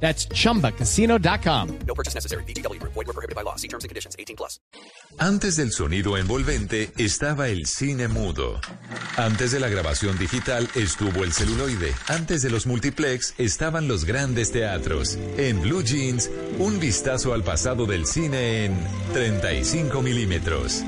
That's chumbacasino.com. No purchase necessary. BGW. Void were prohibited by law. See terms and conditions. 18 plus. Antes del sonido envolvente estaba el cine mudo. Antes de la grabación digital estuvo el celuloide. Antes de los multiplex estaban los grandes teatros. En Blue Jeans, un vistazo al pasado del cine en 35 milímetros.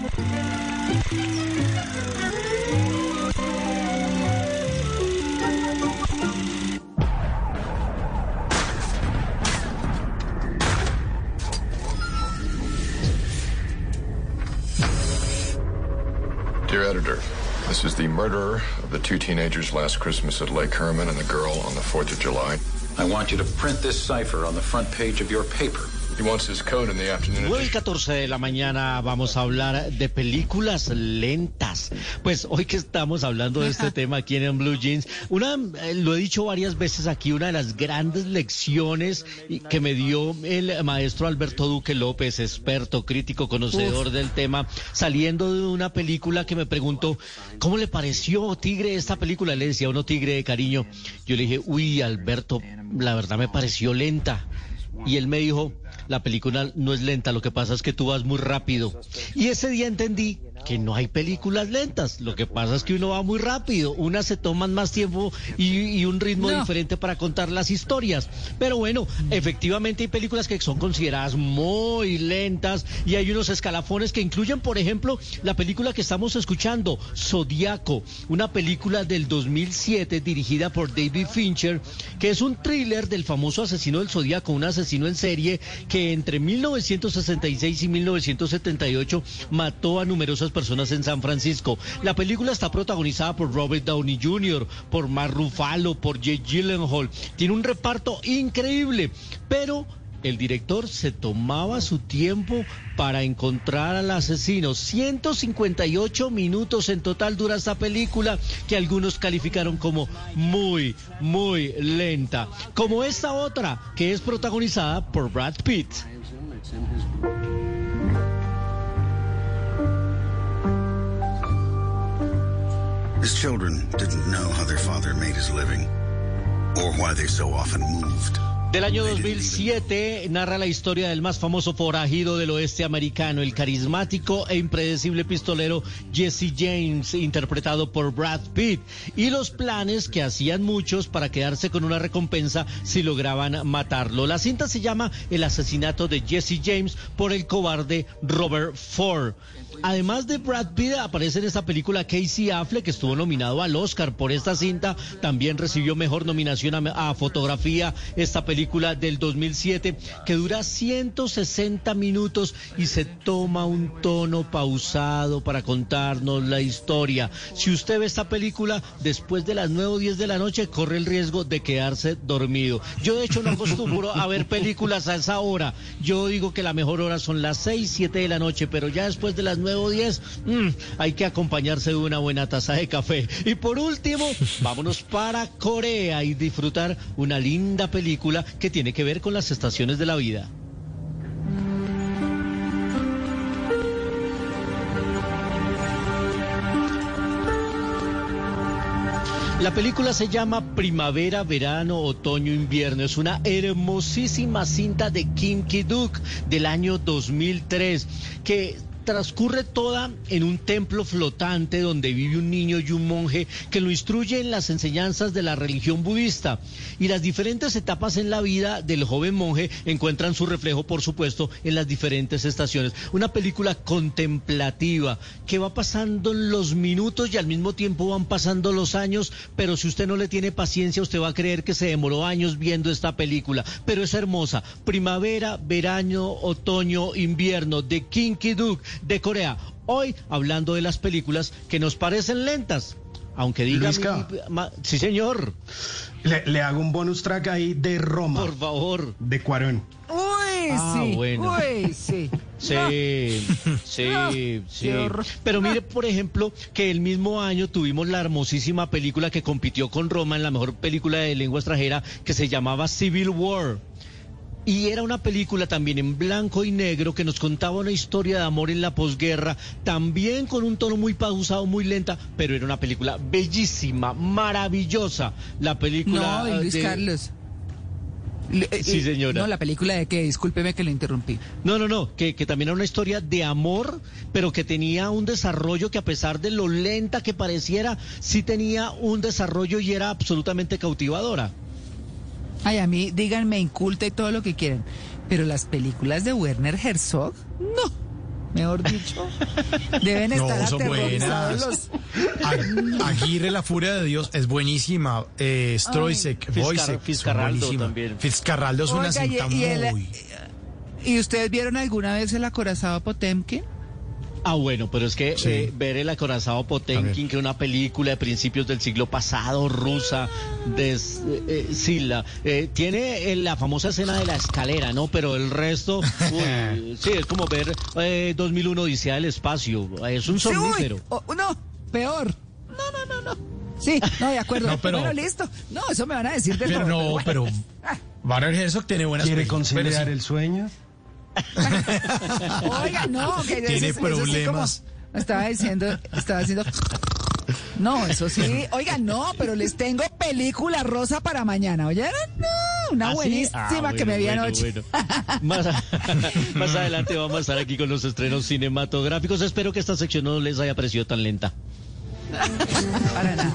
Dear editor, this is the murderer of the two teenagers last Christmas at Lake Herman and the girl on the 4th of July. I want you to print this cipher on the front page of your paper. He wants his code in the afternoon. 9 y edition. 14 de la mañana vamos a hablar de películas lentas. Pues hoy que estamos hablando de este tema aquí en Blue Jeans, una, eh, lo he dicho varias veces aquí, una de las grandes lecciones que me dio el maestro Alberto Duque López, experto, crítico, conocedor del tema, saliendo de una película que me preguntó, ¿cómo le pareció Tigre esta película? Le decía uno Tigre de cariño. Yo le dije, uy, Alberto, la verdad me pareció lenta. Y él me dijo, la película no es lenta, lo que pasa es que tú vas muy rápido. Y ese día entendí que no hay películas lentas, lo que pasa es que uno va muy rápido, unas se toman más tiempo y, y un ritmo diferente para contar las historias. Pero bueno, efectivamente hay películas que son consideradas muy lentas y hay unos escalafones que incluyen, por ejemplo, la película que estamos escuchando, Zodiaco, una película del 2007 dirigida por David Fincher, que es un thriller del famoso asesino del Zodiaco, un asesino en serie que entre 1966 y 1978 mató a numerosas personas en San Francisco. La película está protagonizada por Robert Downey Jr., por Mark Ruffalo, por Jake Gyllenhaal. Tiene un reparto increíble, pero el director se tomaba su tiempo para encontrar al asesino. 158 minutos en total dura esta película que algunos calificaron como muy, muy lenta. Como esta otra que es protagonizada por Brad Pitt. His children didn't know how their father made his living or why they so often moved. Del año 2007 narra la historia del más famoso forajido del oeste americano, el carismático e impredecible pistolero Jesse James, interpretado por Brad Pitt, y los planes que hacían muchos para quedarse con una recompensa si lograban matarlo. La cinta se llama El asesinato de Jesse James por el cobarde Robert Ford. Además de Brad Pitt, aparece en esta película Casey Affleck, que estuvo nominado al Oscar por esta cinta. También recibió mejor nominación a, a fotografía esta película del 2007, que dura 160 minutos y se toma un tono pausado para contarnos la historia. Si usted ve esta película después de las 9 o 10 de la noche, corre el riesgo de quedarse dormido. Yo, de hecho, no acostumbro a ver películas a esa hora. Yo digo que la mejor hora son las 6, 7 de la noche, pero ya después de las 9 o 10, mm, hay que acompañarse de una buena taza de café. Y por último, vámonos para Corea y disfrutar una linda película que tiene que ver con las estaciones de la vida. La película se llama Primavera, Verano, Otoño, Invierno. Es una hermosísima cinta de Kim Ki-duk del año 2003 que transcurre toda en un templo flotante donde vive un niño y un monje que lo instruye en las enseñanzas de la religión budista. Y las diferentes etapas en la vida del joven monje encuentran su reflejo, por supuesto, en las diferentes estaciones. Una película contemplativa que va pasando los minutos y al mismo tiempo van pasando los años, pero si usted no le tiene paciencia, usted va a creer que se demoró años viendo esta película. Pero es hermosa. Primavera, verano, otoño, invierno, de Kim Ki-duk de Corea. Hoy hablando de las películas que nos parecen lentas. Aunque diga... Luisca. mi- ma- sí, señor. Le, le hago un bonus track ahí de Roma. Por favor. De Cuarón. Uy, Ah, sí. bueno. Uy, sí. Sí, sí, sí. Pero mire, por ejemplo, que el mismo año tuvimos la hermosísima película que compitió con Roma en la mejor película de lengua extranjera que se llamaba Civil War. Y era una película también en blanco y negro que nos contaba una historia de amor en la posguerra, también con un tono muy pausado, muy lenta, pero era una película bellísima, maravillosa. La película No, y Luis de- Carlos. Le- eh, Sí, eh, señora. No, la película de que, discúlpeme que lo interrumpí. No, no, no, que, que también era una historia de amor, pero que tenía un desarrollo que a pesar de lo lenta que pareciera, sí tenía un desarrollo y era absolutamente cautivadora. Ay, a mí, díganme inculta y todo lo que quieran. Pero las películas de Werner Herzog, no. Mejor dicho, deben No, estar son aterrorizados buenas. los. Ag- Aguirre, la furia de Dios, es buenísima. Eh, Stroisek, Fitzcarraldo buenísimas. también. Fitzcarraldo es una y- cinta y el- muy... ¿Y ustedes vieron alguna vez el acorazado Potemkin? Ah, bueno, pero es que Sí. eh, ver el acorazado Potemkin, que una película de principios del siglo pasado, rusa, des, eh, eh, sí, la, eh, tiene eh, la famosa escena de la escalera, ¿no? Pero el resto, uy, sí, es como ver eh, 2001 Odisea del Espacio, es un Sí, somnífero. oh, no, peor. No, no, no, no. Sí, no, de acuerdo. No, pero- Bueno, listo. No, eso me van a decir de Pero todo. no, bueno. pero Werner Herzog tiene buenas ¿Quiere películas, pero conciliar sí. el sueño? Oiga, no, que Tiene eso- eso sí problemas. como estaba diciendo, estaba haciendo. No, eso sí. Oiga, no, pero les tengo película rosa para mañana. ¿Oyeron? No, una ¿Ah, sí? buenísima Ah, que me vi bueno, anoche. bueno. Más, más adelante vamos a estar aquí con los estrenos cinematográficos. Espero que esta sección no les haya parecido tan lenta. Para nada.